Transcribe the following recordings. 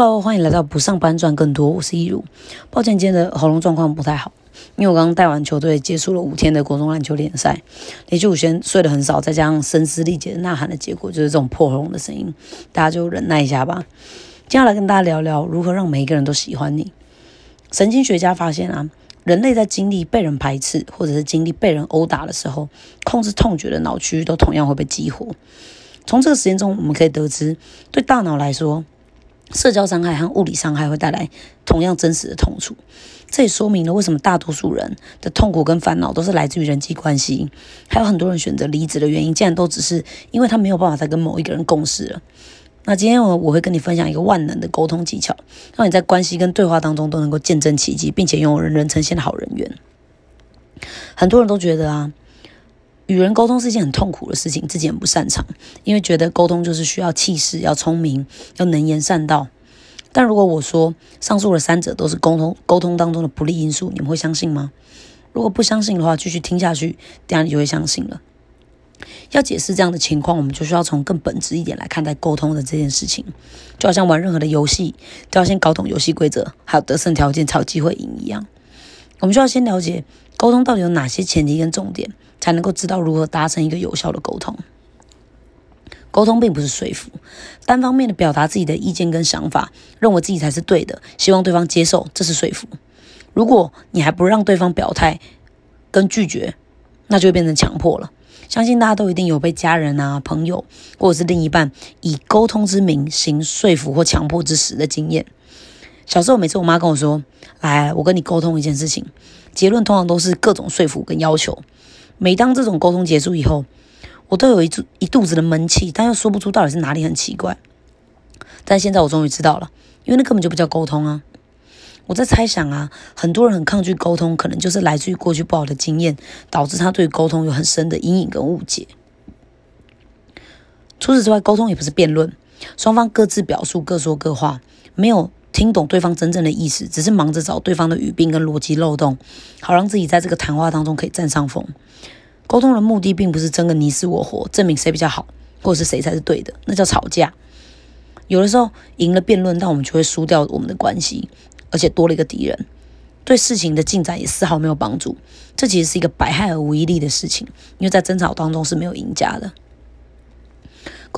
Hello，欢迎来到不上班赚更多，我是一如。抱歉，今天的喉咙状况不太好，因为我刚刚带完球队结束了五天的国中篮球联赛，连续五天睡得很少，再加上声嘶力竭的呐喊的结果，就是这种破喉咙的声音，大家就忍耐一下吧。接下来跟大家聊聊如何让每一个人都喜欢你。神经学家发现啊，人类在经历被人排斥或者是经历被人殴打的时候，控制痛觉的脑区都同样会被激活。从这个实验中，我们可以得知，对大脑来说，社交伤害和物理伤害会带来同样真实的痛楚，这也说明了为什么大多数人的痛苦跟烦恼都是来自于人际关系。还有很多人选择离职的原因，竟然都只是因为他没有办法再跟某一个人共事了。那今天我我会跟你分享一个万能的沟通技巧，让你在关系跟对话当中都能够见证奇迹，并且拥有人人称羡的好人缘。很多人都觉得啊。与人沟通是一件很痛苦的事情，自己很不擅长，因为觉得沟通就是需要气势、要聪明、要能言善道。但如果我说上述的三者都是沟通沟通当中的不利因素，你们会相信吗？如果不相信的话，继续听下去，等下你就会相信了。要解释这样的情况，我们就需要从更本质一点来看待沟通的这件事情。就好像玩任何的游戏，都要先搞懂游戏规则，还有得胜条件才有机会赢一样。我们需要先了解沟通到底有哪些前提跟重点。才能够知道如何达成一个有效的沟通。沟通并不是说服，单方面的表达自己的意见跟想法，认为自己才是对的，希望对方接受，这是说服。如果你还不让对方表态跟拒绝，那就变成强迫了。相信大家都一定有被家人啊、朋友或者是另一半以沟通之名行说服或强迫之实的经验。小时候，每次我妈跟我说：“来，我跟你沟通一件事情。”结论通常都是各种说服跟要求。每当这种沟通结束以后，我都有一肚一肚子的闷气，但又说不出到底是哪里很奇怪。但现在我终于知道了，因为那根本就不叫沟通啊！我在猜想啊，很多人很抗拒沟通，可能就是来自于过去不好的经验，导致他对沟通有很深的阴影跟误解。除此之外，沟通也不是辩论，双方各自表述，各说各话，没有听懂对方真正的意思，只是忙着找对方的语病跟逻辑漏洞，好让自己在这个谈话当中可以占上风。沟通的目的并不是争个你死我活，证明谁比较好，或者是谁才是对的，那叫吵架。有的时候赢了辩论，但我们就会输掉我们的关系，而且多了一个敌人，对事情的进展也丝毫没有帮助。这其实是一个百害而无一利的事情，因为在争吵当中是没有赢家的。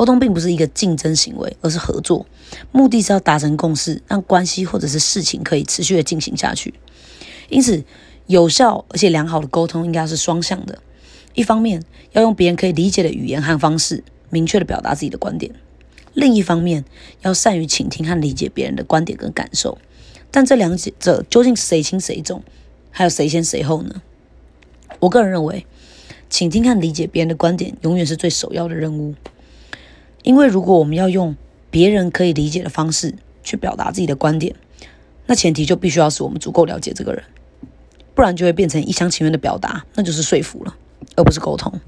沟通并不是一个竞争行为，而是合作，目的是要达成共识，让关系或者是事情可以持续的进行下去。因此，有效而且良好的沟通应该是双向的。一方面要用别人可以理解的语言和方式，明确的表达自己的观点；另一方面要善于倾听和理解别人的观点跟感受。但这两者究竟谁轻谁重，还有谁先谁后呢？我个人认为，倾听和理解别人的观点永远是最首要的任务。因为如果我们要用别人可以理解的方式去表达自己的观点，那前提就必须要是我们足够了解这个人，不然就会变成一厢情愿的表达，那就是说服了。而不是沟通，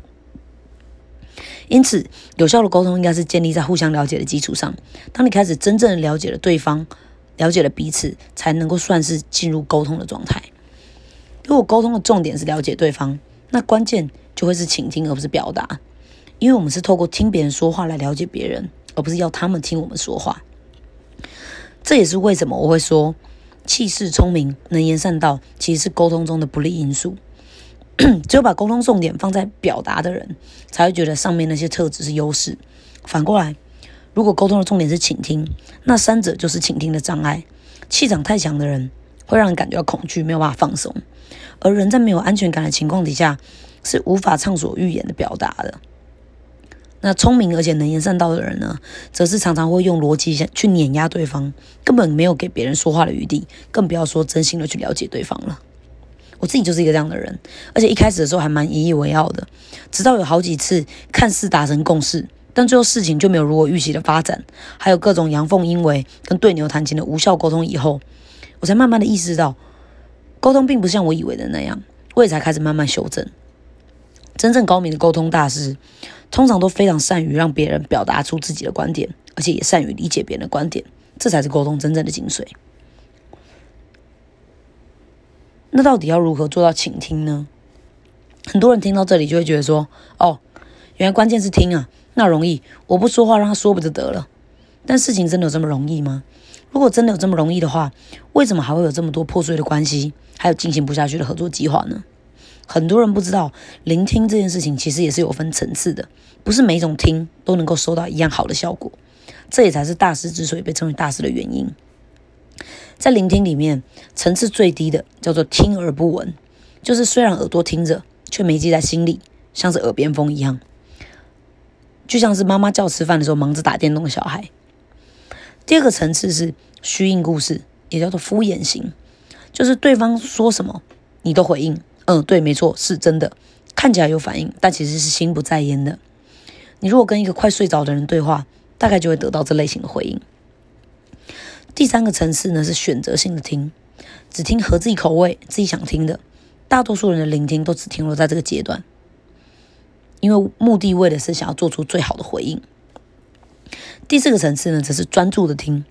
因此有效的沟通应该是建立在互相了解的基础上。当你开始真正了解了对方，了解了彼此，才能够算是进入沟通的状态。如果沟通的重点是了解对方，那关键就会是倾听，而不是表达。因为我们是透过听别人说话来了解别人，而不是要他们听我们说话。这也是为什么我会说，气势、聪明、能言善道，其实是沟通中的不利因素。只有把沟通重点放在表达的人，才会觉得上面那些特质是优势。反过来，如果沟通的重点是倾听，那三者就是倾听的障碍。气场太强的人，会让人感觉到恐惧，没有办法放松。而人在没有安全感的情况底下，是无法畅所欲言的表达的。那聪明而且能言善道的人呢，则是常常会用逻辑去碾压对方，根本没有给别人说话的余地，更不要说真心的去了解对方了。我自己就是一个这样的人，而且一开始的时候还蛮引以为傲的，直到有好几次看似达成共识，但最后事情就没有如我预期的发展，还有各种阳奉阴违跟对牛弹琴的无效沟通以后，我才慢慢的意识到，沟通并不像我以为的那样，我也才开始慢慢修正。真正高明的沟通大师，通常都非常善于让别人表达出自己的观点，而且也善于理解别人的观点，这才是沟通真正的精髓。那到底要如何做到倾听呢？很多人听到这里就会觉得说：“哦，原来关键是听啊，那容易，我不说话让他说不就得了？”但事情真的有这么容易吗？如果真的有这么容易的话，为什么还会有这么多破碎的关系，还有进行不下去的合作计划呢？很多人不知道，聆听这件事情其实也是有分层次的，不是每一种听都能够收到一样好的效果。这也才是大师之所以被称为大师的原因。在聆听里面，层次最低的叫做听而不闻，就是虽然耳朵听着，却没记在心里，像是耳边风一样，就像是妈妈叫吃饭的时候忙着打电动的小孩。第二个层次是虚应故事，也叫做敷衍型，就是对方说什么你都回应，嗯，对，没错，是真的，看起来有反应，但其实是心不在焉的。你如果跟一个快睡着的人对话，大概就会得到这类型的回应。第三个层次呢是选择性的听，只听合自己口味、自己想听的。大多数人的聆听都只停留在这个阶段，因为目的为的是想要做出最好的回应。第四个层次呢，则是专注的听，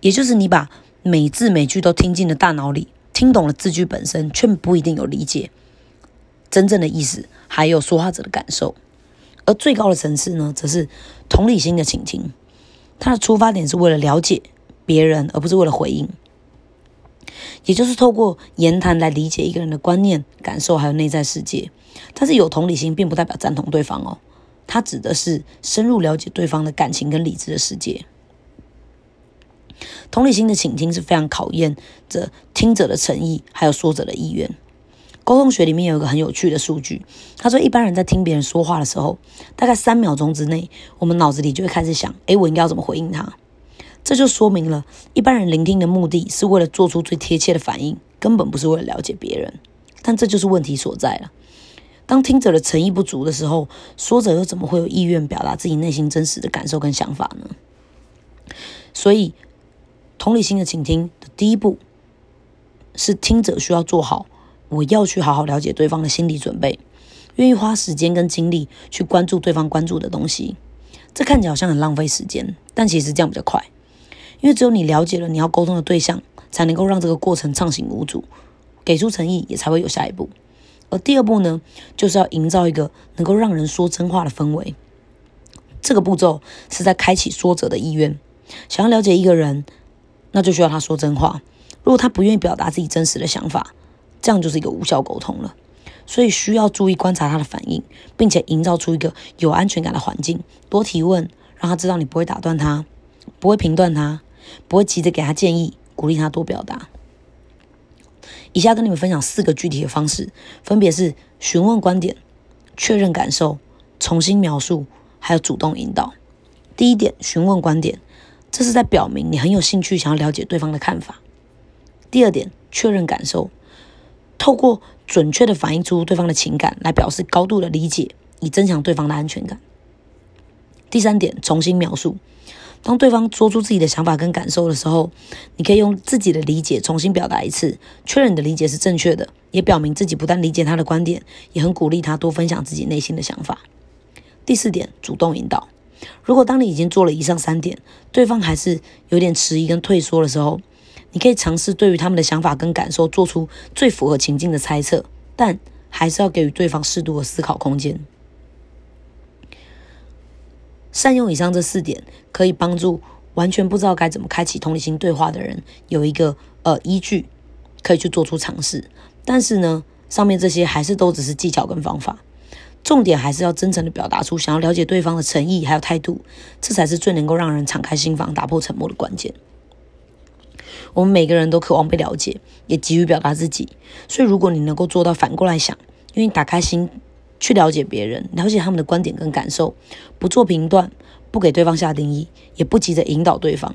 也就是你把每字每句都听进了大脑里，听懂了字句本身，却不一定有理解真正的意思，还有说话者的感受。而最高的层次呢，则是同理心的倾听，它的出发点是为了了解别人，而不是为了回应，也就是透过言谈来理解一个人的观念、感受还有内在世界。但是有同理心，并不代表赞同对方哦。它指的是深入了解对方的感情跟理智的世界。同理心的倾听是非常考验着听者的诚意，还有说者的意愿。沟通学里面有一个很有趣的数据，他说一般人在听别人说话的时候，大概三秒钟之内，我们脑子里就会开始想：诶，我应该要怎么回应他？这就说明了一般人聆听的目的是为了做出最贴切的反应，根本不是为了了解别人。但这就是问题所在了。当听者的诚意不足的时候，说者又怎么会有意愿表达自己内心真实的感受跟想法呢？所以，同理心的倾听的第一步是听者需要做好，我要去好好了解对方的心理准备，愿意花时间跟精力去关注对方关注的东西。这看起来好像很浪费时间，但其实这样比较快，因为只有你了解了你要沟通的对象，才能够让这个过程畅行无阻，给出诚意也才会有下一步。而第二步呢，就是要营造一个能够让人说真话的氛围。这个步骤是在开启说者的意愿。想要了解一个人，那就需要他说真话。如果他不愿意表达自己真实的想法，这样就是一个无效沟通了。所以需要注意观察他的反应，并且营造出一个有安全感的环境。多提问，让他知道你不会打断他，不会评断他，不会急着给他建议，鼓励他多表达。以下跟你们分享四个具体的方式，分别是询问观点、确认感受、重新描述，还有主动引导。第一点，询问观点，这是在表明你很有兴趣，想要了解对方的看法。第二点，确认感受，透过准确的反映出对方的情感，来表示高度的理解，以增强对方的安全感。第三点，重新描述。当对方说出自己的想法跟感受的时候，你可以用自己的理解重新表达一次，确认你的理解是正确的，也表明自己不但理解他的观点，也很鼓励他多分享自己内心的想法。第四点，主动引导。如果当你已经做了以上三点，对方还是有点迟疑跟退缩的时候，你可以尝试对于他们的想法跟感受做出最符合情境的猜测，但还是要给予对方适度的思考空间。善用以上这四点，可以帮助完全不知道该怎么开启同理心对话的人有一个呃依据，可以去做出尝试。但是呢，上面这些还是都只是技巧跟方法，重点还是要真诚的表达出想要了解对方的诚意还有态度，这才是最能够让人敞开心房、打破沉默的关键。我们每个人都渴望被了解，也急于表达自己，所以如果你能够做到反过来想，因为你打开心。去了解别人，了解他们的观点跟感受，不做评断，不给对方下定义，也不急着引导对方。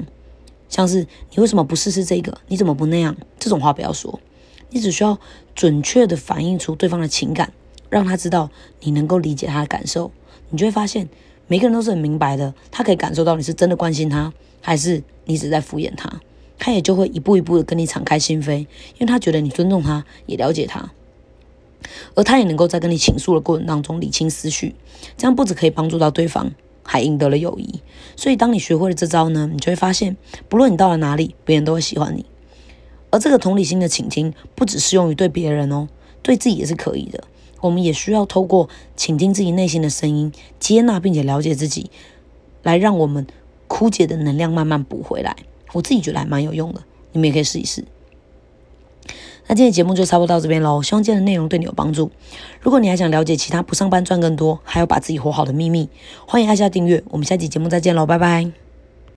像是你为什么不试试这个？你怎么不那样？这种话不要说。你只需要准确的反映出对方的情感，让他知道你能够理解他的感受。你就会发现，每个人都是很明白的，他可以感受到你是真的关心他，还是你只在敷衍他。他也就会一步一步的跟你敞开心扉，因为他觉得你尊重他，也了解他。而他也能够在跟你倾诉的过程当中理清思绪，这样不止可以帮助到对方，还赢得了友谊。所以，当你学会了这招呢，你就会发现，不论你到了哪里，别人都会喜欢你。而这个同理心的倾听，不只适用于对别人哦，对自己也是可以的。我们也需要透过倾听自己内心的声音，接纳并且了解自己，来让我们枯竭的能量慢慢补回来，我自己觉得还蛮有用的，你们也可以试一试。那今天节目就差不多到这边喽，希望今天的内容对你有帮助。如果你还想了解其他不上班赚更多，还有把自己活好的秘密，欢迎按下订阅。我们下期节目再见喽，拜拜。